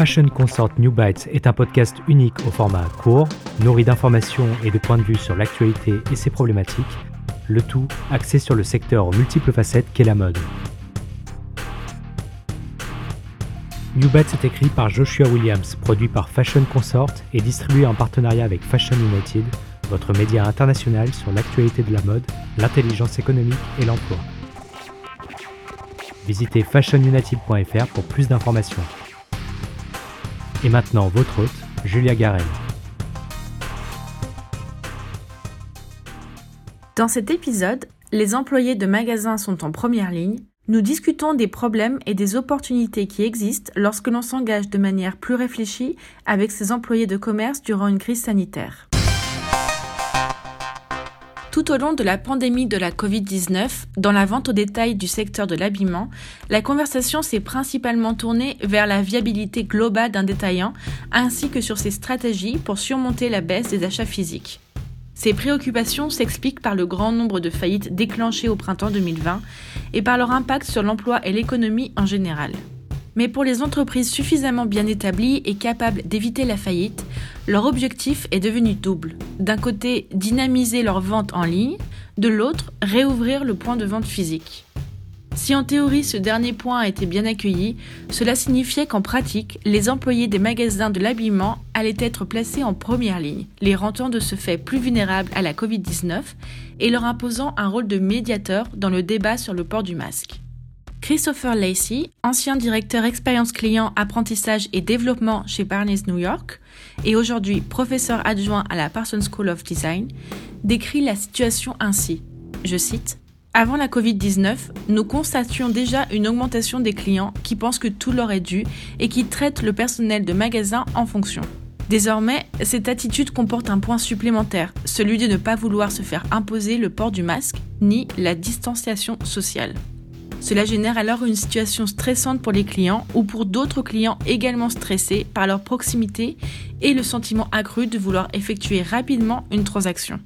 Fashion Consort New Bites est un podcast unique au format court, nourri d'informations et de points de vue sur l'actualité et ses problématiques, le tout axé sur le secteur aux multiples facettes qu'est la mode. New Bites est écrit par Joshua Williams, produit par Fashion Consort et distribué en partenariat avec Fashion United, votre média international sur l'actualité de la mode, l'intelligence économique et l'emploi. Visitez fashionunited.fr pour plus d'informations. Et maintenant, votre hôte, Julia Garel. Dans cet épisode, les employés de magasins sont en première ligne. Nous discutons des problèmes et des opportunités qui existent lorsque l'on s'engage de manière plus réfléchie avec ses employés de commerce durant une crise sanitaire. Tout au long de la pandémie de la Covid-19, dans la vente au détail du secteur de l'habillement, la conversation s'est principalement tournée vers la viabilité globale d'un détaillant ainsi que sur ses stratégies pour surmonter la baisse des achats physiques. Ces préoccupations s'expliquent par le grand nombre de faillites déclenchées au printemps 2020 et par leur impact sur l'emploi et l'économie en général. Mais pour les entreprises suffisamment bien établies et capables d'éviter la faillite, leur objectif est devenu double. D'un côté, dynamiser leur vente en ligne, de l'autre, réouvrir le point de vente physique. Si en théorie ce dernier point a été bien accueilli, cela signifiait qu'en pratique, les employés des magasins de l'habillement allaient être placés en première ligne, les rendant de ce fait plus vulnérables à la Covid-19 et leur imposant un rôle de médiateur dans le débat sur le port du masque. Christopher Lacey, ancien directeur expérience client, apprentissage et développement chez Barnes New York et aujourd'hui professeur adjoint à la Parsons School of Design, décrit la situation ainsi. Je cite avant la Covid-19, nous constations déjà une augmentation des clients qui pensent que tout leur est dû et qui traitent le personnel de magasin en fonction. Désormais, cette attitude comporte un point supplémentaire, celui de ne pas vouloir se faire imposer le port du masque ni la distanciation sociale. Cela génère alors une situation stressante pour les clients ou pour d'autres clients également stressés par leur proximité et le sentiment accru de vouloir effectuer rapidement une transaction.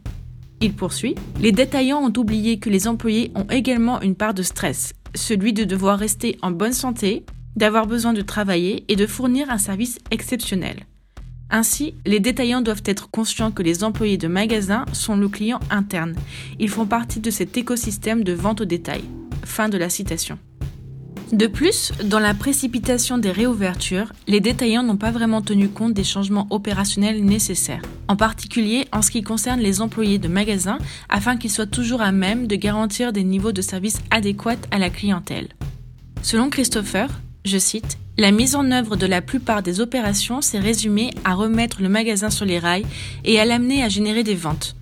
Il poursuit Les détaillants ont oublié que les employés ont également une part de stress, celui de devoir rester en bonne santé, d'avoir besoin de travailler et de fournir un service exceptionnel. Ainsi, les détaillants doivent être conscients que les employés de magasins sont le client interne. Ils font partie de cet écosystème de vente au détail. Fin de la citation. De plus, dans la précipitation des réouvertures, les détaillants n'ont pas vraiment tenu compte des changements opérationnels nécessaires, en particulier en ce qui concerne les employés de magasins, afin qu'ils soient toujours à même de garantir des niveaux de service adéquats à la clientèle. Selon Christopher, je cite, La mise en œuvre de la plupart des opérations s'est résumée à remettre le magasin sur les rails et à l'amener à générer des ventes.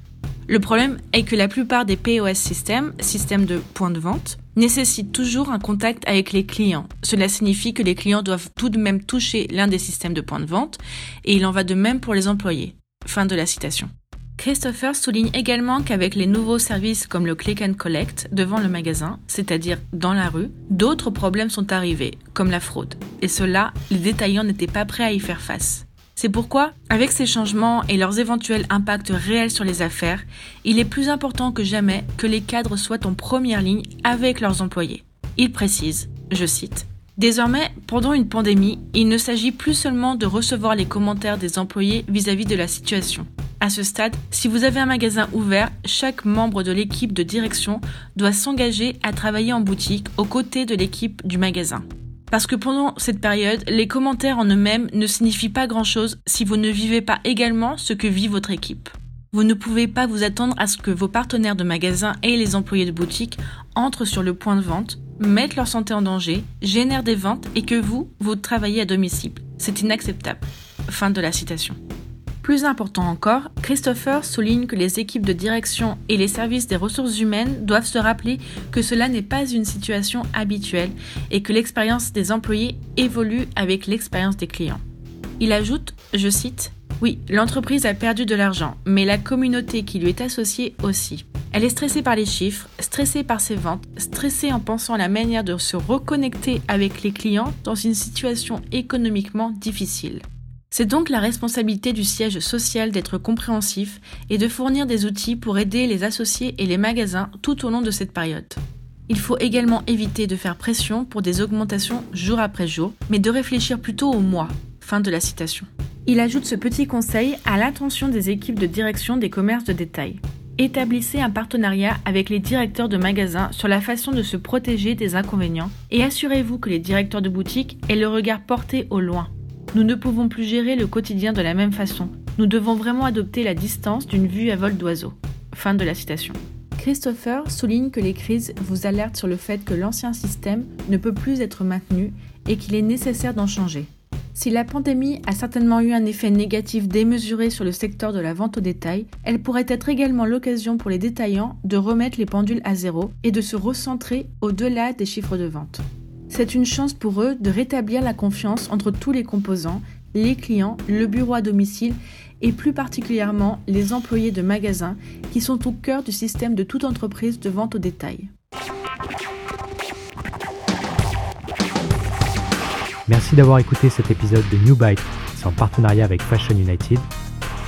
Le problème est que la plupart des POS systèmes, systèmes de points de vente, nécessitent toujours un contact avec les clients. Cela signifie que les clients doivent tout de même toucher l'un des systèmes de points de vente et il en va de même pour les employés. Fin de la citation. Christopher souligne également qu'avec les nouveaux services comme le click and collect devant le magasin, c'est-à-dire dans la rue, d'autres problèmes sont arrivés, comme la fraude. Et cela, les détaillants n'étaient pas prêts à y faire face. C'est pourquoi, avec ces changements et leurs éventuels impacts réels sur les affaires, il est plus important que jamais que les cadres soient en première ligne avec leurs employés. Il précise, je cite, Désormais, pendant une pandémie, il ne s'agit plus seulement de recevoir les commentaires des employés vis-à-vis de la situation. À ce stade, si vous avez un magasin ouvert, chaque membre de l'équipe de direction doit s'engager à travailler en boutique aux côtés de l'équipe du magasin. Parce que pendant cette période, les commentaires en eux-mêmes ne signifient pas grand-chose si vous ne vivez pas également ce que vit votre équipe. Vous ne pouvez pas vous attendre à ce que vos partenaires de magasin et les employés de boutique entrent sur le point de vente, mettent leur santé en danger, génèrent des ventes et que vous, vous travaillez à domicile. C'est inacceptable. Fin de la citation. Plus important encore, Christopher souligne que les équipes de direction et les services des ressources humaines doivent se rappeler que cela n'est pas une situation habituelle et que l'expérience des employés évolue avec l'expérience des clients. Il ajoute, je cite, Oui, l'entreprise a perdu de l'argent, mais la communauté qui lui est associée aussi. Elle est stressée par les chiffres, stressée par ses ventes, stressée en pensant à la manière de se reconnecter avec les clients dans une situation économiquement difficile. C'est donc la responsabilité du siège social d'être compréhensif et de fournir des outils pour aider les associés et les magasins tout au long de cette période. Il faut également éviter de faire pression pour des augmentations jour après jour, mais de réfléchir plutôt au mois. Fin de la citation. Il ajoute ce petit conseil à l'attention des équipes de direction des commerces de détail. Établissez un partenariat avec les directeurs de magasins sur la façon de se protéger des inconvénients et assurez-vous que les directeurs de boutique aient le regard porté au loin. Nous ne pouvons plus gérer le quotidien de la même façon. Nous devons vraiment adopter la distance d'une vue à vol d'oiseau. Fin de la citation. Christopher souligne que les crises vous alertent sur le fait que l'ancien système ne peut plus être maintenu et qu'il est nécessaire d'en changer. Si la pandémie a certainement eu un effet négatif démesuré sur le secteur de la vente au détail, elle pourrait être également l'occasion pour les détaillants de remettre les pendules à zéro et de se recentrer au-delà des chiffres de vente. C'est une chance pour eux de rétablir la confiance entre tous les composants, les clients, le bureau à domicile et plus particulièrement les employés de magasins qui sont au cœur du système de toute entreprise de vente au détail. Merci d'avoir écouté cet épisode de New Byte, en partenariat avec Fashion United,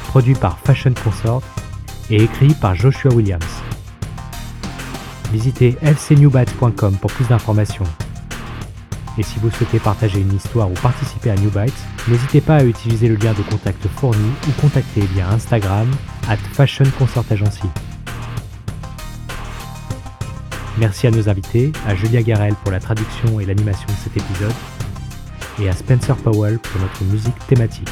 produit par Fashion Consort et écrit par Joshua Williams. Visitez fcnewbytes.com pour plus d'informations. Et si vous souhaitez partager une histoire ou participer à New Bytes, n'hésitez pas à utiliser le lien de contact fourni ou contacter via Instagram at Fashion Consort Agency. Merci à nos invités, à Julia Garel pour la traduction et l'animation de cet épisode, et à Spencer Powell pour notre musique thématique.